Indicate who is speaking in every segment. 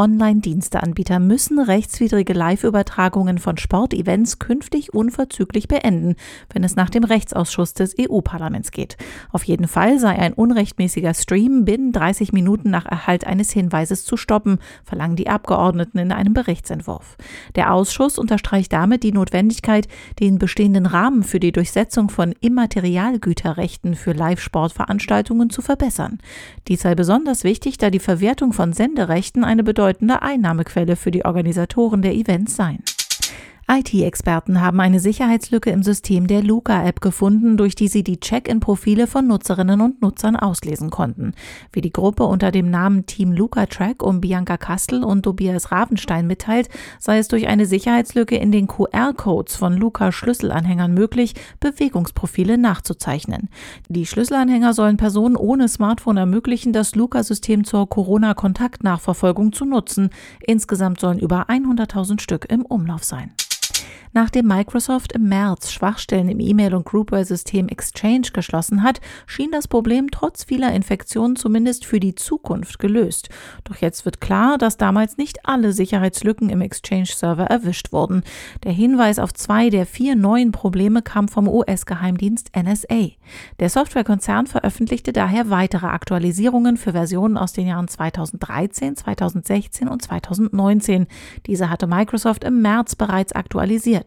Speaker 1: Online-Diensteanbieter müssen rechtswidrige Live-Übertragungen von Sportevents künftig unverzüglich beenden, wenn es nach dem Rechtsausschuss des EU-Parlaments geht. Auf jeden Fall sei ein unrechtmäßiger Stream binnen 30 Minuten nach Erhalt eines Hinweises zu stoppen, verlangen die Abgeordneten in einem Berichtsentwurf. Der Ausschuss unterstreicht damit die Notwendigkeit, den bestehenden Rahmen für die Durchsetzung von Immaterialgüterrechten für Live-Sportveranstaltungen zu verbessern. Dies sei besonders wichtig, da die Verwertung von Senderechten eine bedeutende Einnahmequelle für die Organisatoren der Events seien. IT-Experten haben eine Sicherheitslücke im System der Luca-App gefunden, durch die sie die Check-in-Profile von Nutzerinnen und Nutzern auslesen konnten. Wie die Gruppe unter dem Namen Team Luca Track um Bianca Kastel und Tobias Ravenstein mitteilt, sei es durch eine Sicherheitslücke in den QR-Codes von Luca Schlüsselanhängern möglich, Bewegungsprofile nachzuzeichnen. Die Schlüsselanhänger sollen Personen ohne Smartphone ermöglichen, das Luca-System zur Corona-Kontaktnachverfolgung zu nutzen. Insgesamt sollen über 100.000 Stück im Umlauf sein. Nachdem Microsoft im März Schwachstellen im E-Mail- und Groupware-System Exchange geschlossen hat, schien das Problem trotz vieler Infektionen zumindest für die Zukunft gelöst. Doch jetzt wird klar, dass damals nicht alle Sicherheitslücken im Exchange-Server erwischt wurden. Der Hinweis auf zwei der vier neuen Probleme kam vom US-Geheimdienst NSA. Der Softwarekonzern veröffentlichte daher weitere Aktualisierungen für Versionen aus den Jahren 2013, 2016 und 2019. Diese hatte Microsoft im März bereits aktualisiert.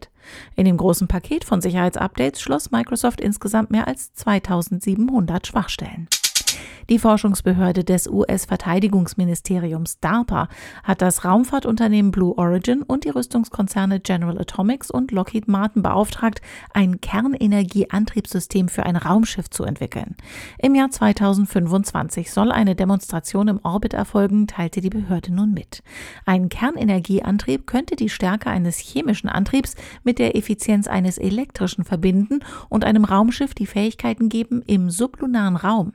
Speaker 1: In dem großen Paket von Sicherheitsupdates schloss Microsoft insgesamt mehr als 2700 Schwachstellen. Die Forschungsbehörde des US-Verteidigungsministeriums DARPA hat das Raumfahrtunternehmen Blue Origin und die Rüstungskonzerne General Atomics und Lockheed Martin beauftragt, ein Kernenergieantriebssystem für ein Raumschiff zu entwickeln. Im Jahr 2025 soll eine Demonstration im Orbit erfolgen, teilte die Behörde nun mit. Ein Kernenergieantrieb könnte die Stärke eines chemischen Antriebs mit der Effizienz eines elektrischen verbinden und einem Raumschiff die Fähigkeiten geben, im sublunaren Raum,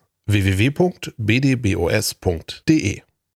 Speaker 2: www.bdbos.de